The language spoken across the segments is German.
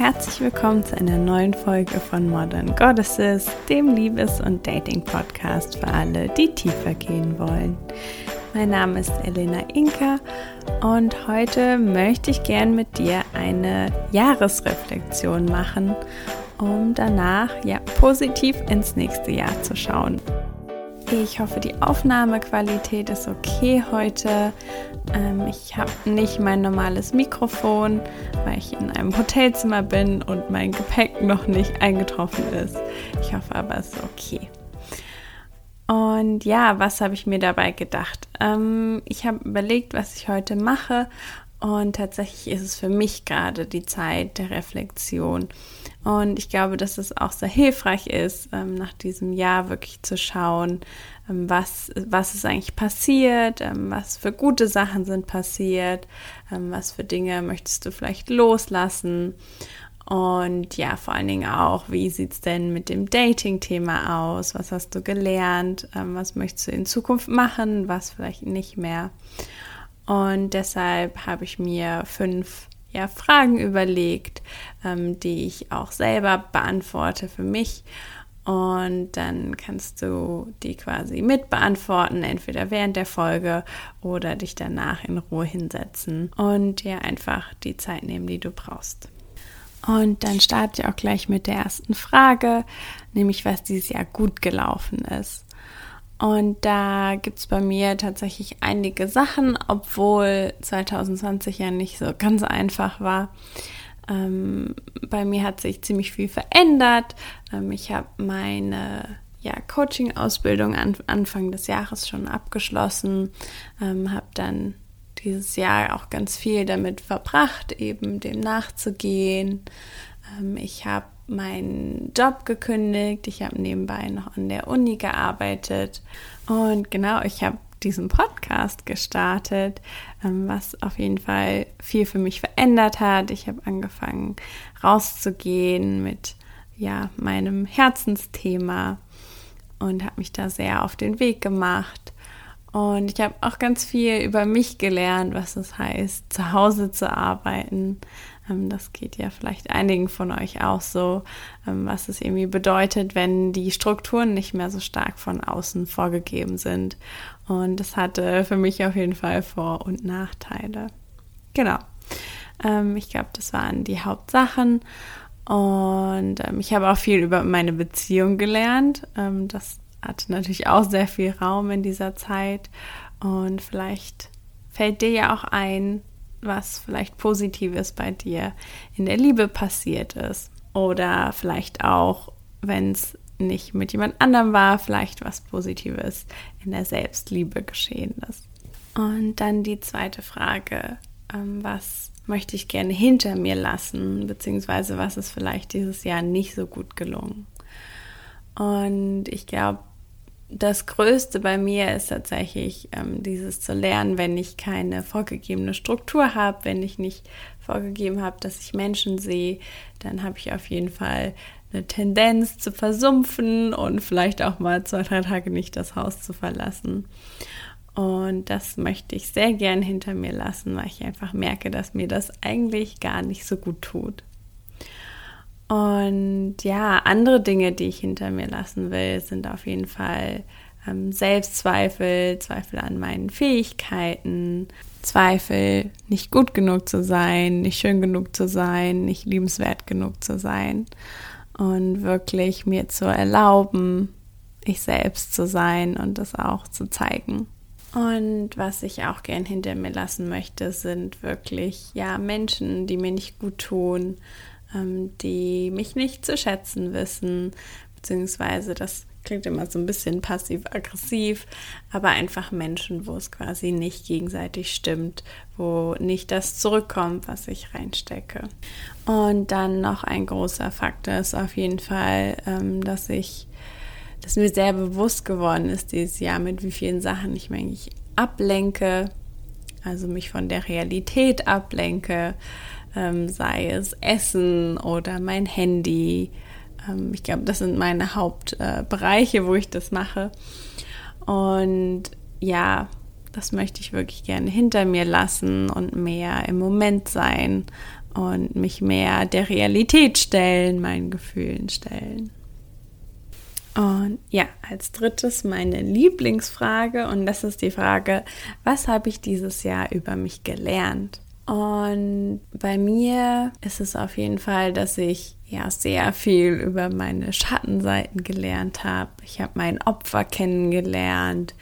Herzlich willkommen zu einer neuen Folge von Modern Goddesses, dem Liebes- und Dating-Podcast für alle, die tiefer gehen wollen. Mein Name ist Elena Inka und heute möchte ich gern mit dir eine Jahresreflexion machen, um danach ja positiv ins nächste Jahr zu schauen. Ich hoffe, die Aufnahmequalität ist okay heute. Ähm, ich habe nicht mein normales Mikrofon, weil ich in einem Hotelzimmer bin und mein Gepäck noch nicht eingetroffen ist. Ich hoffe aber, es ist okay. Und ja, was habe ich mir dabei gedacht? Ähm, ich habe überlegt, was ich heute mache. Und tatsächlich ist es für mich gerade die Zeit der Reflexion. Und ich glaube, dass es auch sehr hilfreich ist, ähm, nach diesem Jahr wirklich zu schauen, ähm, was, was ist eigentlich passiert, ähm, was für gute Sachen sind passiert, was für Dinge möchtest du vielleicht loslassen. Und ja, vor allen Dingen auch, wie sieht es denn mit dem Dating-Thema aus? Was hast du gelernt? was möchtest du in Zukunft machen? Was vielleicht nicht mehr? Und deshalb habe ich mir fünf ja, Fragen überlegt, ähm, die ich auch selber beantworte für mich. Und dann kannst du die quasi mit beantworten, entweder während der Folge oder dich danach in Ruhe hinsetzen und dir einfach die Zeit nehmen, die du brauchst. Und dann starte ich auch gleich mit der ersten Frage, nämlich was dieses Jahr gut gelaufen ist. Und da gibt es bei mir tatsächlich einige Sachen, obwohl 2020 ja nicht so ganz einfach war. Ähm, bei mir hat sich ziemlich viel verändert. Ähm, ich habe meine ja, Coaching-Ausbildung an, Anfang des Jahres schon abgeschlossen, ähm, habe dann dieses Jahr auch ganz viel damit verbracht, eben dem nachzugehen. Ähm, ich habe meinen Job gekündigt. Ich habe nebenbei noch an der Uni gearbeitet. Und genau, ich habe diesen Podcast gestartet, ähm, was auf jeden Fall viel für mich verändert hat. Ich habe angefangen rauszugehen mit ja, meinem Herzensthema und habe mich da sehr auf den Weg gemacht. Und ich habe auch ganz viel über mich gelernt, was es heißt, zu Hause zu arbeiten, das geht ja vielleicht einigen von euch auch so, ähm, was es irgendwie bedeutet, wenn die Strukturen nicht mehr so stark von außen vorgegeben sind. Und das hatte für mich auf jeden Fall Vor- und Nachteile. Genau. Ähm, ich glaube, das waren die Hauptsachen. Und ich habe auch viel über meine Beziehung gelernt. das hatte natürlich auch sehr viel Raum in dieser Zeit. Und vielleicht fällt dir ja auch ein, was vielleicht Positives bei dir in der Liebe passiert ist. Oder vielleicht auch, wenn es nicht mit jemand anderem war, vielleicht was Positives in der Selbstliebe geschehen ist. Und dann die zweite Frage, ähm, was möchte ich gerne hinter mir lassen, beziehungsweise was ist vielleicht dieses Jahr nicht so gut gelungen. Und ich glaube, das Größte bei mir ist tatsächlich ähm, dieses zu lernen, wenn ich keine vorgegebene Struktur habe, wenn ich nicht vorgegeben habe, dass ich Menschen sehe, dann habe ich auf jeden Fall eine Tendenz zu versumpfen und vielleicht auch mal zwei, drei Tage nicht das Haus zu verlassen. Und das möchte ich sehr gern hinter mir lassen, weil ich einfach merke, dass mir das eigentlich gar nicht so gut tut. Und ja, andere Dinge, die ich hinter mir lassen will, sind auf jeden Fall ähm, Selbstzweifel, Zweifel an meinen Fähigkeiten, Zweifel, nicht gut genug zu sein, nicht schön genug zu sein, nicht liebenswert genug zu sein. Und wirklich mir zu erlauben, ich selbst zu sein und das auch zu zeigen. Und was ich auch gern hinter mir lassen möchte, sind wirklich ja Menschen, die mir nicht gut tun, ähm, die mich nicht zu schätzen wissen, beziehungsweise das klingt immer so ein bisschen passiv-aggressiv, aber einfach Menschen, wo es quasi nicht gegenseitig stimmt, wo nicht das zurückkommt, was ich reinstecke. Und dann noch ein großer Faktor ist auf jeden Fall, ähm, dass ich, dass mir sehr bewusst geworden ist dieses Jahr, mit wie vielen Sachen ich mich ablenke, also mich von der Realität ablenke, ähm, sei es Essen oder mein Handy, Ähm, ich glaube, das sind meine Hauptbereiche, äh, wo ich das mache. Und ja, das möchte ich wirklich gerne hinter mir lassen und mehr im Moment sein und mich mehr der Realität stellen, meinen Gefühlen stellen. Und ja, als drittes meine Lieblingsfrage und das ist die Frage, was habe ich dieses Jahr über mich gelernt? Und bei mir ist es auf jeden Fall, dass ich ja sehr viel über meine Schattenseiten gelernt habe. Ich habe mein Opfer kennengelernt.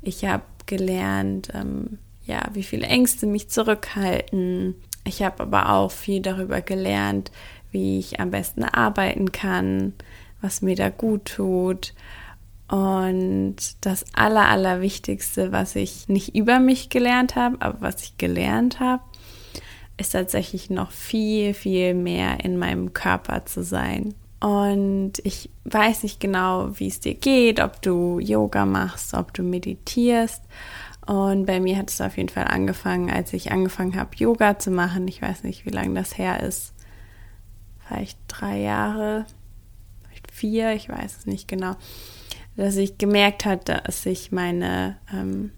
Ich habe gelernt, ähm, ja, wie viele Ängste mich zurückhalten. Ich habe aber auch viel darüber gelernt, wie ich am besten arbeiten kann, was mir da gut tut. Und das Aller, Allerwichtigste, was ich nicht über mich gelernt habe, aber was ich gelernt habe, ist tatsächlich noch viel, viel mehr in meinem Körper zu sein. Und ich weiß nicht genau, wie es dir geht, ob du Yoga machst, ob du meditierst. Und bei mir hat es auf jeden Fall angefangen, als ich angefangen habe, Yoga zu machen. Ich weiß nicht, wie lange das her ist. Vielleicht drei Jahre, vielleicht vier, ich weiß es nicht genau. Dass ich gemerkt habe, dass sich meine, ähm,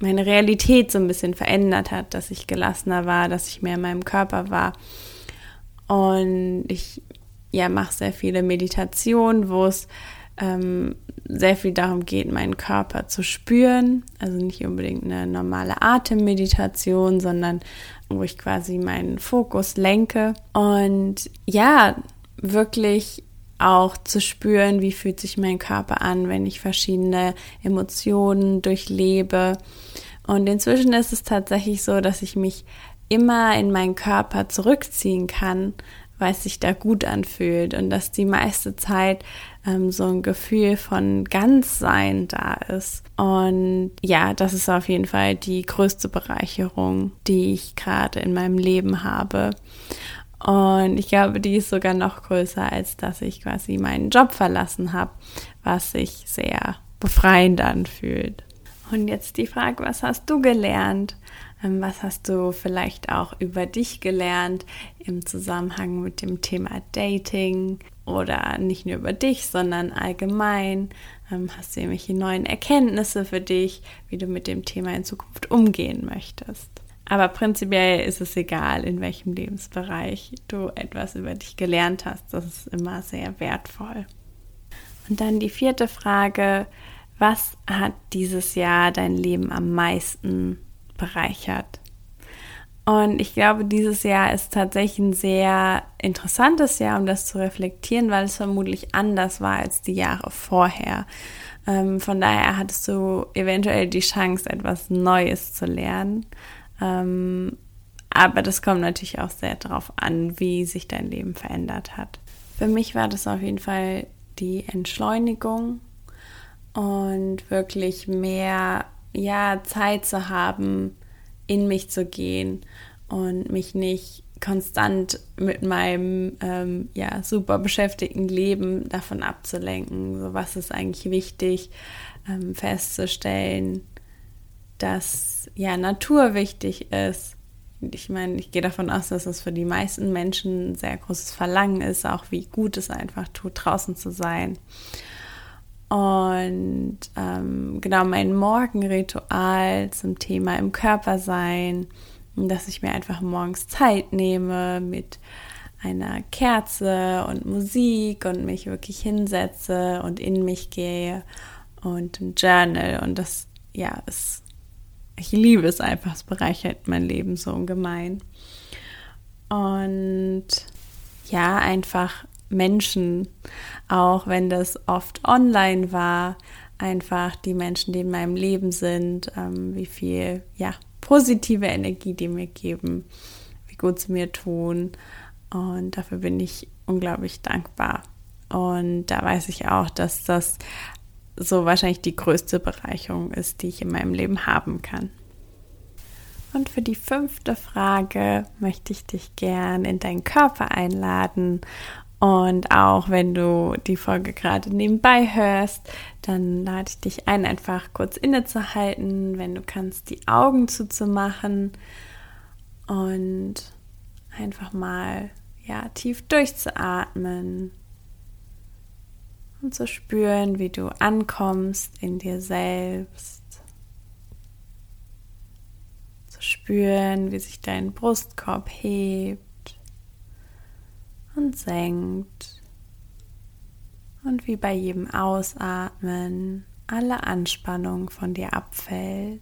meine Realität so ein bisschen verändert hat, dass ich gelassener war, dass ich mehr in meinem Körper war. Und ich ja, mache sehr viele Meditationen, wo es ähm, sehr viel darum geht, meinen Körper zu spüren. Also nicht unbedingt eine normale Atemmeditation, sondern wo ich quasi meinen Fokus lenke. Und ja, wirklich auch zu spüren, wie fühlt sich mein Körper an, wenn ich verschiedene Emotionen durchlebe. Und inzwischen ist es tatsächlich so, dass ich mich immer in meinen Körper zurückziehen kann, weil es sich da gut anfühlt und dass die meiste Zeit ähm, so ein Gefühl von Ganzsein da ist. Und ja, das ist auf jeden Fall die größte Bereicherung, die ich gerade in meinem Leben habe. Und ich glaube, die ist sogar noch größer, als dass ich quasi meinen Job verlassen habe, was sich sehr befreiend anfühlt. Und jetzt die Frage, was hast du gelernt? Ähm, was hast du vielleicht auch über dich gelernt im Zusammenhang mit dem Thema Dating oder nicht nur über dich, sondern allgemein? Ähm, hast du irgendwelche neuen Erkenntnisse für dich, wie du mit dem Thema in Zukunft umgehen möchtest? Aber prinzipiell ist es egal, in welchem Lebensbereich du etwas über dich gelernt hast. Das ist immer sehr wertvoll. Und dann die vierte Frage, was hat dieses Jahr dein Leben am meisten bereichert. Und ich glaube, dieses Jahr ist tatsächlich ein sehr interessantes Jahr, um das zu reflektieren, weil es vermutlich anders war als die Jahre vorher. Ähm, von daher hattest du eventuell die Chance, etwas Neues zu lernen. Ähm, aber das kommt natürlich auch sehr darauf an, wie sich dein Leben verändert hat. Für mich war das auf jeden Fall die Entschleunigung und wirklich mehr ja, Zeit zu haben, in mich zu gehen und mich nicht konstant mit meinem ähm, ja, super beschäftigten Leben davon abzulenken. So, was ist eigentlich wichtig, ähm, festzustellen, dass ja Natur wichtig ist. Ich meine, ich gehe davon aus, dass es für die meisten Menschen ein sehr großes Verlangen ist, auch wie gut es einfach tut, draußen zu sein. Und ähm, genau mein Morgenritual zum Thema im Körper sein, dass ich mir einfach morgens Zeit nehme mit einer Kerze und Musik und mich wirklich hinsetze und in mich gehe und ein Journal. Und das, ja, ist, ich liebe es einfach, es bereichert mein Leben so ungemein. Und ja, einfach Menschen, auch wenn das oft online war, einfach die Menschen, die in meinem Leben sind, ähm, wie viel ja, positive Energie die mir geben, wie gut sie mir tun. Und dafür bin ich unglaublich dankbar. Und da weiß ich auch, dass das so wahrscheinlich die größte Bereicherung ist, die ich in meinem Leben haben kann. Und für die fünfte Frage möchte ich dich gern in deinen Körper einladen und auch wenn du die Folge gerade nebenbei hörst, dann lade ich dich ein, einfach kurz innezuhalten, wenn du kannst, die Augen zuzumachen und einfach mal ja, tief durchzuatmen Und zu spüren, wie du ankommst in dir selbst. Zu spüren, wie sich dein Brustkorb hebt und senkt. Und wie bei jedem Ausatmen alle Anspannung von dir abfällt.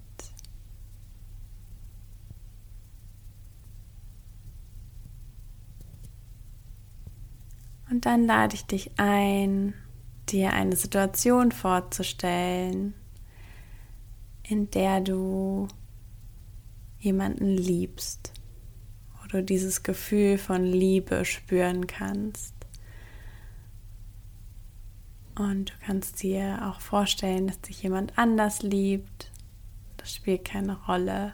Und dann lade ich dich ein, dir eine Situation vorzustellen, in der du jemanden liebst, wo du dieses Gefühl von Liebe spüren kannst. Und du kannst dir auch vorstellen, dass dich jemand anders liebt. Das spielt keine Rolle.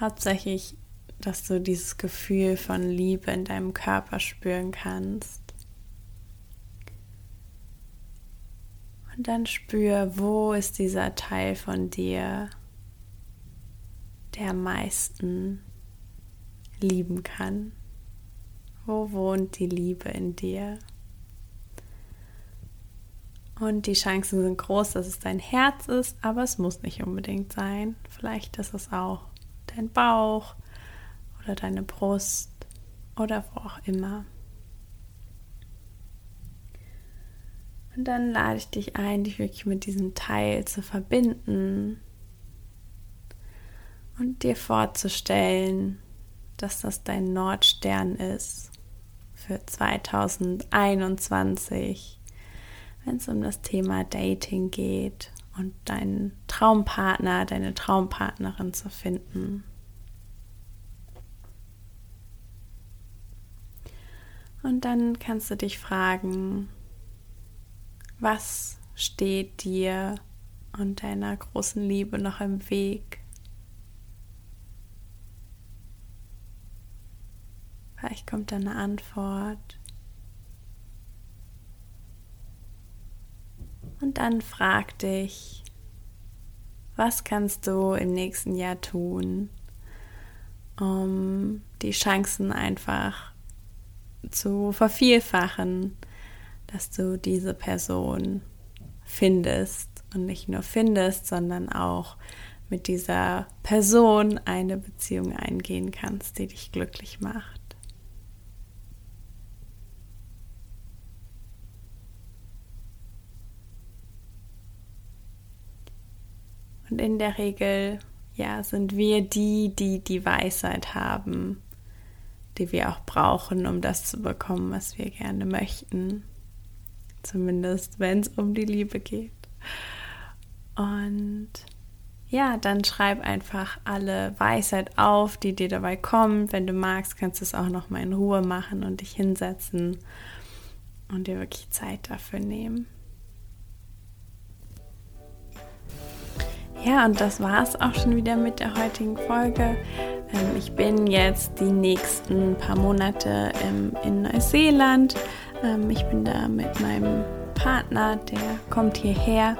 Hauptsächlich, dass du dieses Gefühl von Liebe in deinem Körper spüren kannst. Und dann spür, wo ist dieser Teil von dir, der am meisten lieben kann. Wo wohnt die Liebe in dir? Und die Chancen sind groß, dass es dein Herz ist, aber es muss nicht unbedingt sein. Vielleicht ist es auch dein Bauch oder deine Brust oder wo auch immer. Und dann lade ich dich ein, dich wirklich mit diesem Teil zu verbinden und dir vorzustellen, dass das dein Nordstern ist für 2021, wenn es um das Thema Dating geht und deinen Traumpartner, deine Traumpartnerin zu finden. Und dann kannst du dich fragen, was steht dir und deiner großen Liebe noch im Weg? Vielleicht kommt eine Antwort. Und dann frag dich, was kannst du im nächsten Jahr tun, um die Chancen einfach zu vervielfachen, dass du diese Person findest und nicht nur findest, sondern auch mit dieser Person eine Beziehung eingehen kannst, die dich glücklich macht. Und in der Regel, ja, sind wir die, die die Weisheit haben, die wir auch brauchen, um das zu bekommen, was wir gerne möchten zumindest wenn es um die Liebe geht. Und ja, dann schreib einfach alle Weisheit auf, die dir dabei kommt. Wenn du magst, kannst du es auch noch mal in Ruhe machen und dich hinsetzen und dir wirklich Zeit dafür nehmen. Ja, und das war es auch schon wieder mit der heutigen Folge. Ähm, ich bin jetzt die nächsten paar Monate in Neuseeland ähm, ich bin da mit meinem Partner, der kommt hierher.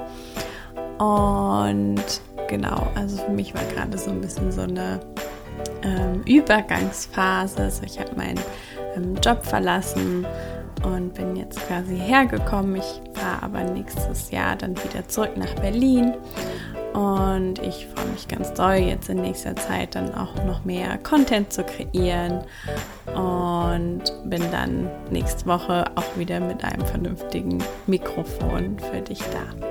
Und genau, also für mich war gerade so ein bisschen so eine ähm, Übergangsphase. Also ich habe meinen ähm, Job verlassen und bin jetzt quasi hergekommen. Ich fahre aber nächstes Jahr dann wieder zurück nach Berlin und ich freue mich ganz doll, jetzt in nächster Zeit dann auch noch mehr Content zu kreieren. Und bin dann nächste Woche auch wieder mit einem vernünftigen Mikrofon für dich da.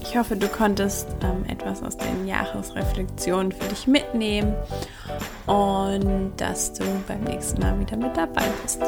Ich hoffe, du konntest ähm, etwas aus den Jahresreflexionen für dich mitnehmen und dass du beim nächsten Mal wieder mit dabei bist.